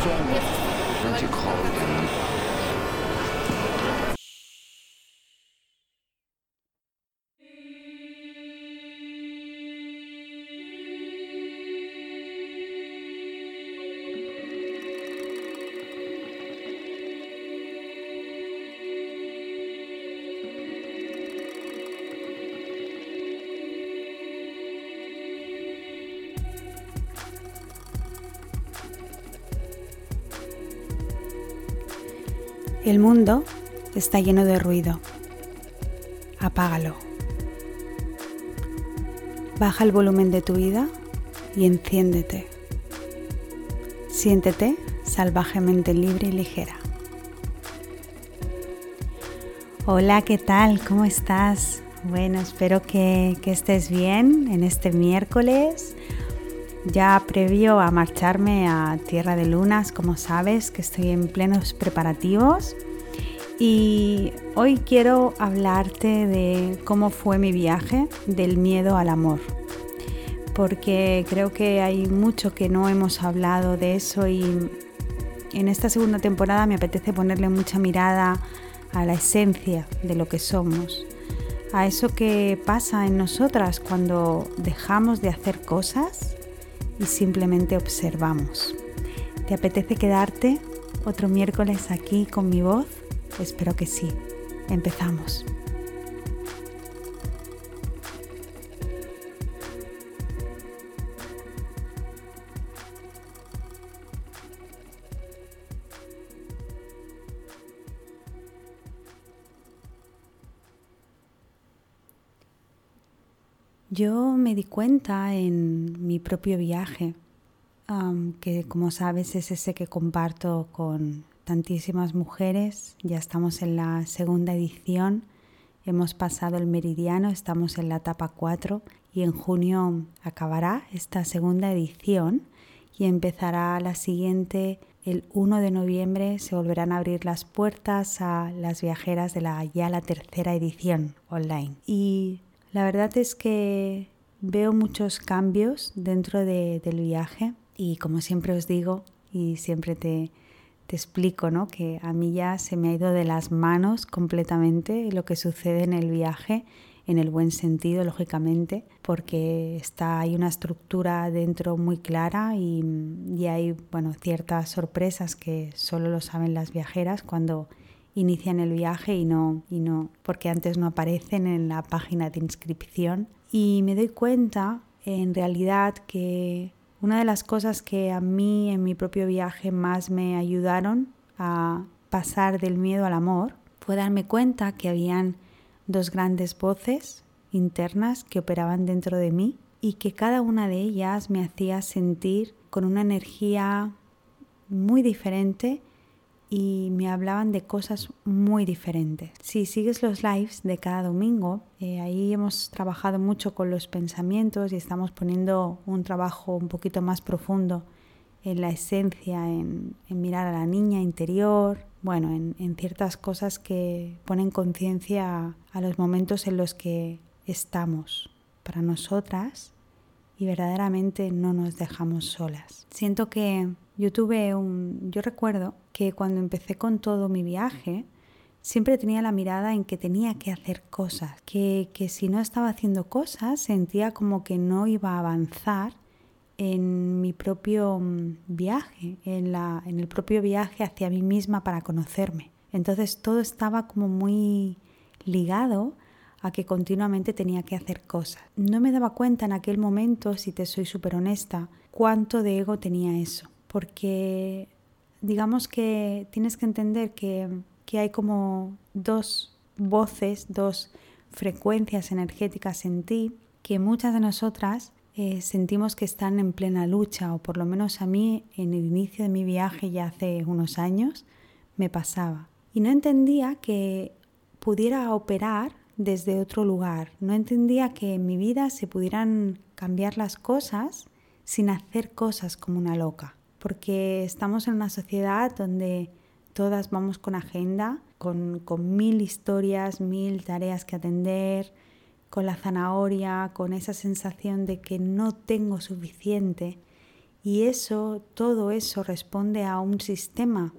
замечаний. El mundo está lleno de ruido. Apágalo. Baja el volumen de tu vida y enciéndete. Siéntete salvajemente libre y ligera. Hola, ¿qué tal? ¿Cómo estás? Bueno, espero que, que estés bien en este miércoles ya previo a marcharme a Tierra de Lunas, como sabes, que estoy en plenos preparativos. Y hoy quiero hablarte de cómo fue mi viaje del miedo al amor. Porque creo que hay mucho que no hemos hablado de eso y en esta segunda temporada me apetece ponerle mucha mirada a la esencia de lo que somos, a eso que pasa en nosotras cuando dejamos de hacer cosas y simplemente observamos. ¿Te apetece quedarte otro miércoles aquí con mi voz? Espero que sí. Empezamos. Yo me di cuenta en mi propio viaje, que como sabes es ese que comparto con tantísimas mujeres. Ya estamos en la segunda edición, hemos pasado el meridiano, estamos en la etapa 4 y en junio acabará esta segunda edición y empezará la siguiente el 1 de noviembre se volverán a abrir las puertas a las viajeras de la ya la tercera edición online. Y la verdad es que veo muchos cambios dentro del viaje y como siempre os digo y siempre te, te explico, ¿no? que a mí ya se me ha ido de las manos completamente lo que sucede en el viaje, en el buen sentido, lógicamente, porque está, hay una estructura dentro muy clara y, y hay bueno, ciertas sorpresas que solo lo saben las viajeras cuando inician el viaje y no, y no, porque antes no aparecen en la página de inscripción. Y me doy cuenta, en realidad, que una de las cosas que a mí en mi propio viaje más me ayudaron a pasar del miedo al amor fue darme cuenta que habían dos grandes voces internas que operaban dentro de mí y que cada una de ellas me hacía sentir con una energía muy diferente y me hablaban de cosas muy diferentes. Si sigues los lives de cada domingo, eh, ahí hemos trabajado mucho con los pensamientos y estamos poniendo un trabajo un poquito más profundo en la esencia, en, mirar a la niña interior, bueno, en, en ciertas cosas que ponen conciencia a los momentos en los que estamos para nosotras y verdaderamente no nos dejamos solas. Siento que yo tuve un, yo recuerdo que cuando empecé con todo mi viaje, siempre tenía la mirada en que tenía que hacer cosas, que, que si no estaba haciendo cosas sentía como que no iba a avanzar en mi propio mm, viaje, en, la, en el propio viaje hacia mí misma para conocerme. Entonces todo estaba como muy ligado a que continuamente tenía que hacer cosas. No me daba cuenta en aquel momento, si te soy súper honesta, cuánto de ego tenía eso porque digamos que tienes que entender que, hay como dos voces, dos frecuencias energéticas en ti que muchas de nosotras eh, sentimos que están en plena lucha, o por lo menos a mí en el inicio de mi viaje ya hace unos años me pasaba. Y no entendía que pudiera operar desde otro lugar, no entendía que en mi vida se pudieran cambiar las cosas sin hacer cosas como una loca porque estamos en una sociedad donde todas vamos con agenda, con, mil historias, mil tareas que atender, con la zanahoria, con esa sensación de que no tengo suficiente. Y eso, todo eso responde a un sistema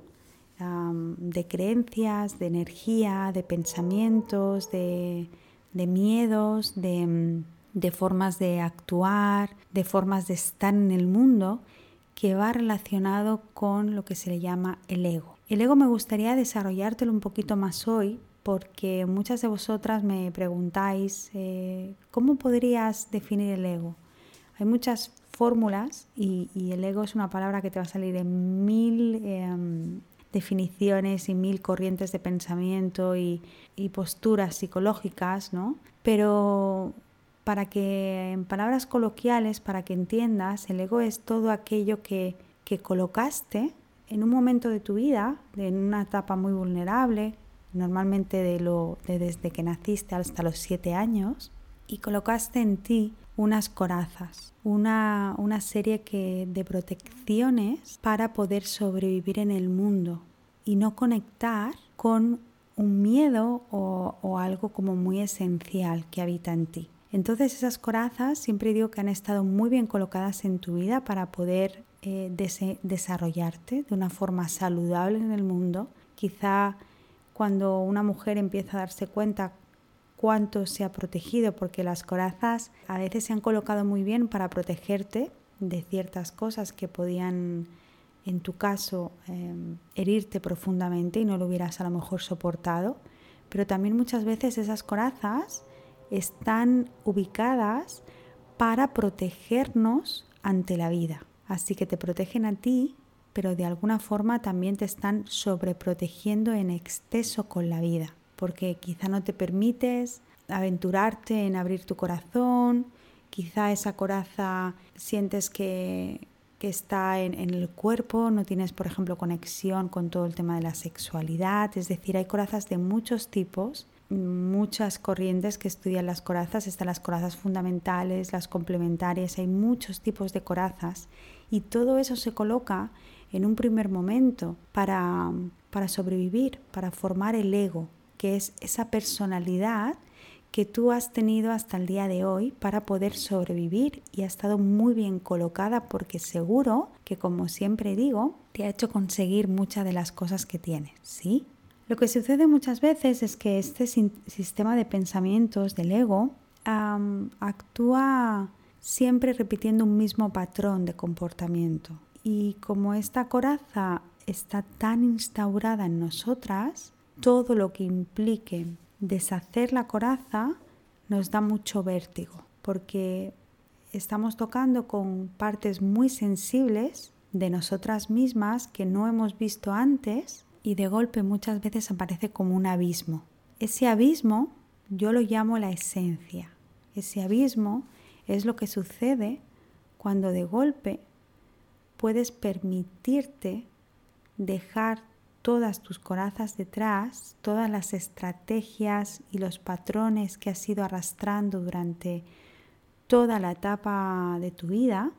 de creencias, de energía, de pensamientos, de, miedos, de, de formas de actuar, de formas de estar en el mundo que va relacionado con lo que se le llama el ego. El ego me gustaría desarrollártelo un poquito más hoy porque muchas de vosotras me preguntáis eh, cómo podrías definir el ego. Hay muchas fórmulas y, el ego es una palabra que te va a salir en mil em, definiciones y mil corrientes de pensamiento y, y posturas psicológicas, ¿no? Pero para que en palabras coloquiales, para que entiendas, el ego es todo aquello que, que colocaste en un momento de tu vida, en una etapa muy vulnerable, normalmente de lo, desde que naciste hasta los siete años, y colocaste en ti unas corazas, una, serie de protecciones para poder sobrevivir en el mundo y no conectar con un miedo o, o algo como muy esencial que habita en ti. Entonces esas corazas siempre digo que han estado muy bien colocadas en tu vida para poder eh, desarrollarte de una forma saludable en el mundo. Quizá cuando una mujer empieza a darse cuenta cuánto se ha protegido, porque las corazas a veces se han colocado muy bien para protegerte de ciertas cosas que podían, en tu caso, em, herirte profundamente y no lo hubieras a lo mejor soportado. Pero también muchas veces esas corazas están ubicadas para protegernos ante la vida. Así que te protegen a ti, pero de alguna forma también te están sobreprotegiendo en exceso con la vida, porque quizá no te permites aventurarte en abrir tu corazón, quizá esa coraza sientes que, está en, en, el cuerpo, no tienes, por ejemplo, conexión con todo el tema de la sexualidad, es decir, hay corazas de muchos tipos muchas corrientes que estudian las corazas. Están las corazas fundamentales, las complementarias, hay muchos tipos de corazas y todo eso se coloca en un primer momento para, para sobrevivir, para formar el ego, que es esa personalidad que tú has tenido hasta el día de hoy para poder sobrevivir y ha estado muy bien colocada porque seguro que como siempre digo, te ha hecho conseguir muchas de las cosas que tienes, ¿sí? Lo que sucede muchas veces es que este sistema de pensamientos del ego actúa siempre repitiendo un mismo patrón de comportamiento. Y como esta coraza está tan instaurada en nosotras, todo lo que implique deshacer la coraza nos da mucho vértigo, porque estamos tocando con partes muy sensibles de nosotras mismas que no hemos visto antes y de golpe muchas veces aparece como un abismo. Ese abismo yo lo llamo la esencia. Ese abismo es lo que sucede cuando de golpe puedes permitirte dejar todas tus corazas detrás, todas las estrategias y los patrones que has ido arrastrando durante toda la etapa de tu vida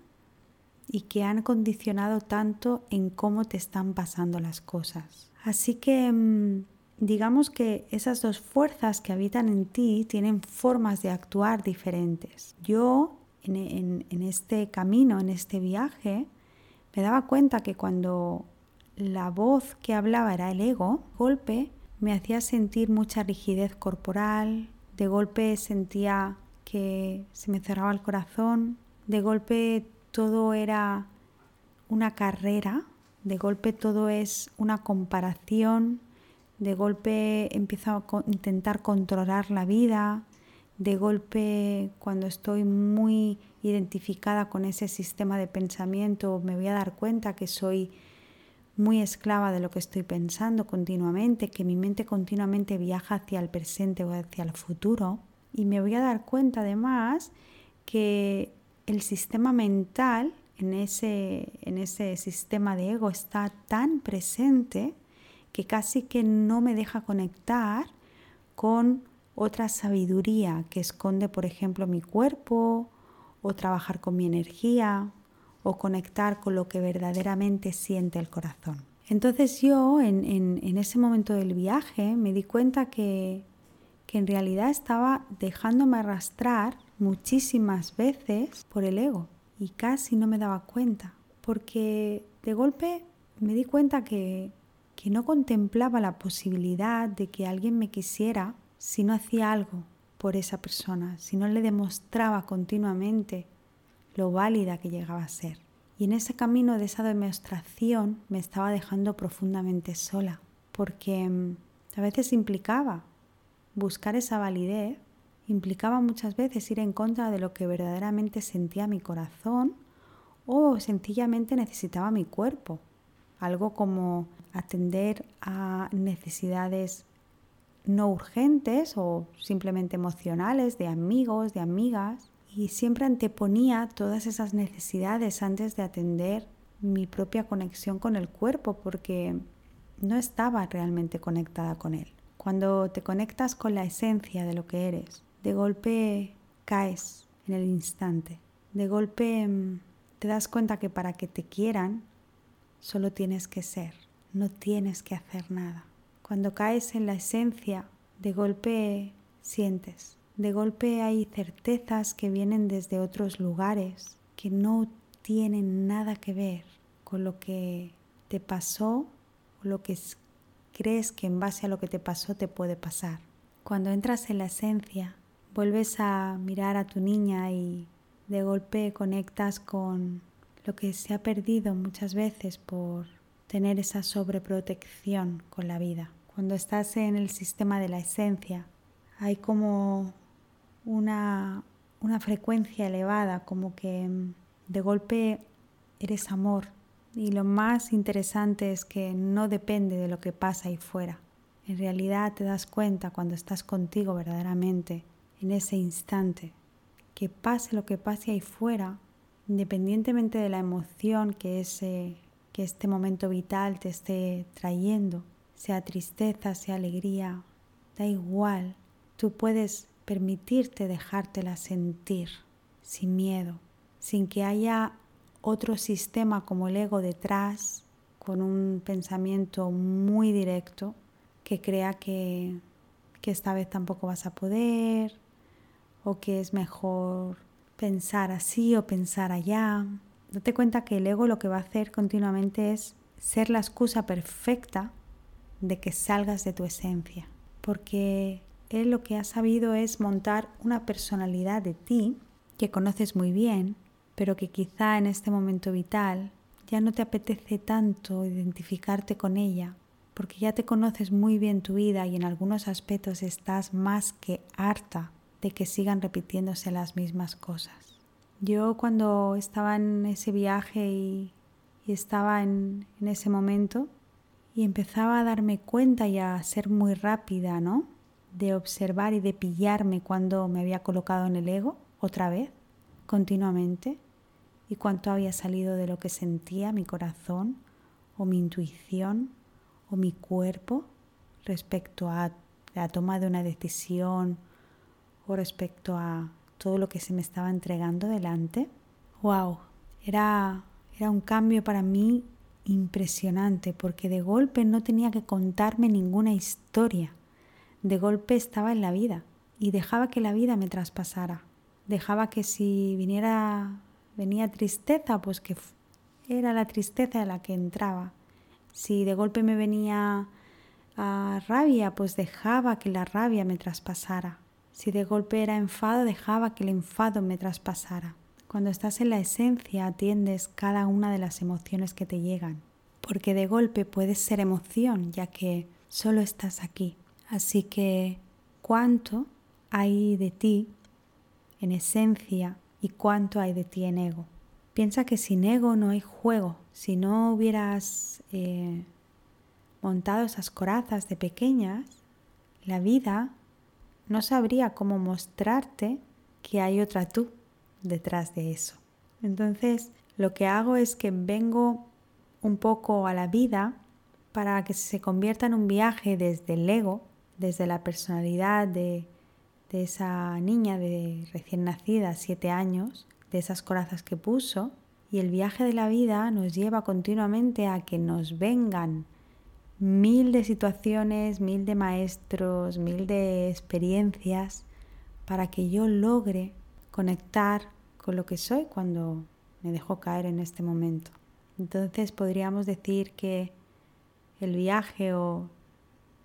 y que han condicionado tanto en cómo te están pasando las cosas. Así que mm, digamos que esas dos fuerzas que habitan en ti tienen formas de actuar diferentes. Yo en, este camino, en este viaje, me daba cuenta que cuando la voz que hablaba era el ego, golpe me hacía sentir mucha rigidez corporal, de golpe sentía que se me cerraba el corazón, de golpe todo era una carrera de golpe todo es una comparación, de golpe empiezo a intentar controlar la vida, de golpe cuando estoy muy identificada con ese sistema de pensamiento me voy a dar cuenta que soy muy esclava de lo que estoy pensando continuamente, que mi mente continuamente viaja hacia el presente o hacia el futuro. Y me voy a dar cuenta además que el sistema mental en ese, en ese sistema de ego está tan presente que casi que no me deja conectar con otra sabiduría que esconde, por ejemplo, mi cuerpo, o trabajar con mi energía, o conectar con lo que verdaderamente siente el corazón. Entonces yo en, en, ese momento del viaje me di cuenta que, que en realidad estaba dejándome arrastrar muchísimas veces por el ego y casi no me daba cuenta. porque de golpe me di cuenta que, que no contemplaba la posibilidad de que alguien me quisiera si no hacía algo por esa persona, si no le demostraba continuamente lo válida que llegaba a ser. Y en ese camino de esa demostración me estaba dejando profundamente sola, porque mm, a veces implicaba buscar esa validez, implicaba muchas veces ir en contra de lo que verdaderamente sentía mi corazón o sencillamente necesitaba mi cuerpo, algo como atender a necesidades no urgentes o simplemente emocionales de amigos, de amigas, y siempre anteponía todas esas necesidades antes de atender mi propia conexión con el cuerpo porque no estaba realmente conectada con él. Cuando te conectas con la esencia de lo que eres, de golpe caes en el instante. De golpe mm, te das cuenta que para que te quieran solo tienes que ser, no tienes que hacer nada. Cuando caes en la esencia, de golpe sientes, de golpe hay certezas que vienen desde otros lugares que no tienen nada que ver con lo que te pasó o lo que crees que en base a lo que te pasó te puede pasar. Cuando entras en la esencia, vuelves a mirar a tu niña y de golpe conectas con lo que se ha perdido muchas veces por tener esa sobreprotección con la vida. Cuando estás en el sistema de la esencia, hay como una, una frecuencia elevada, como que de golpe eres amor. Y lo más interesante es que no depende de lo que pasa ahí fuera. En realidad te das cuenta cuando estás contigo verdaderamente, en ese instante, que pase lo que pase ahí fuera, independientemente de la emoción que, ese, que este momento vital te esté trayendo, sea tristeza, sea alegría, da igual, tú puedes permitirte dejártela sentir sin miedo, sin que haya otro sistema como el ego detrás, con un pensamiento muy directo que crea que, que esta vez tampoco vas a poder o que es mejor pensar así o pensar allá. Date cuenta que el ego lo que va a hacer continuamente es ser la excusa perfecta de que salgas de tu esencia, porque él lo que ha sabido es montar una personalidad de ti que conoces muy bien, pero que quizá en este momento vital ya no te apetece tanto identificarte con ella, porque ya te conoces muy bien tu vida y en algunos aspectos estás más que harta de que sigan repitiéndose las mismas cosas. Yo cuando estaba en ese viaje y, estaba en, en ese momento y empezaba a darme cuenta y a ser muy rápida, ¿no? de observar y de pillarme cuando me había colocado en el ego otra vez, continuamente, y cuánto había salido de lo que sentía mi corazón o mi intuición o mi cuerpo respecto a la toma de una decisión o respecto a todo lo que se me estaba entregando delante. ¡Wow! Era, era un cambio para mí impresionante porque de golpe no tenía que contarme ninguna historia de golpe estaba en la vida y dejaba que la vida me traspasara. Dejaba que si viniera venía tristeza, pues que era la tristeza la que entraba. Si de golpe me venía a rabia, pues dejaba que la rabia me traspasara. Si de golpe era enfado, dejaba que el enfado me traspasara. Cuando estás en la esencia atiendes cada una de las emociones que te llegan, porque de golpe puedes ser emoción, ya que solo estás aquí. Así que, ¿cuánto hay de ti en esencia y cuánto hay de ti en ego? Piensa que sin ego no hay juego. Si no hubieras eh, montado esas corazas de pequeñas, la vida no sabría cómo mostrarte que hay otra tú detrás de eso. Entonces, lo que hago es que vengo un poco a la vida para que se convierta en un viaje desde el ego desde la personalidad de, esa niña de recién nacida, siete años, de esas corazas que puso, y el viaje de la vida nos lleva continuamente a que nos vengan mil de situaciones, mil de maestros, mil de experiencias para que yo logre conectar con lo que soy cuando me dejo caer en este momento. Entonces podríamos decir que el viaje o,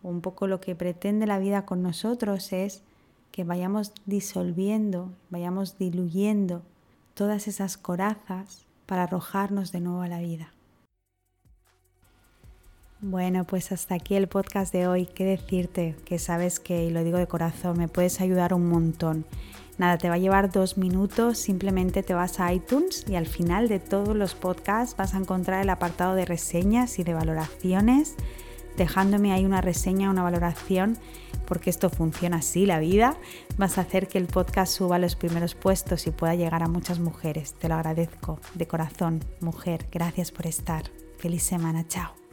un poco lo que pretende la vida con nosotros es que vayamos disolviendo, vayamos diluyendo todas esas corazas para arrojarnos de nuevo a la vida. Bueno, pues hasta aquí el podcast de hoy. ¿Qué decirte? Que sabes que, y lo digo de corazón, me puedes ayudar un montón. Nada, te va a llevar dos minutos, simplemente te vas a iTunes y al final de todos los podcasts vas a encontrar el apartado de reseñas y de valoraciones, dejándome ahí una reseña, una valoración, porque esto funciona así, la vida. Vas a hacer que el podcast suba a los primeros puestos y pueda llegar a muchas mujeres. Te lo agradezco de corazón, mujer. Gracias por estar. Feliz semana, chao.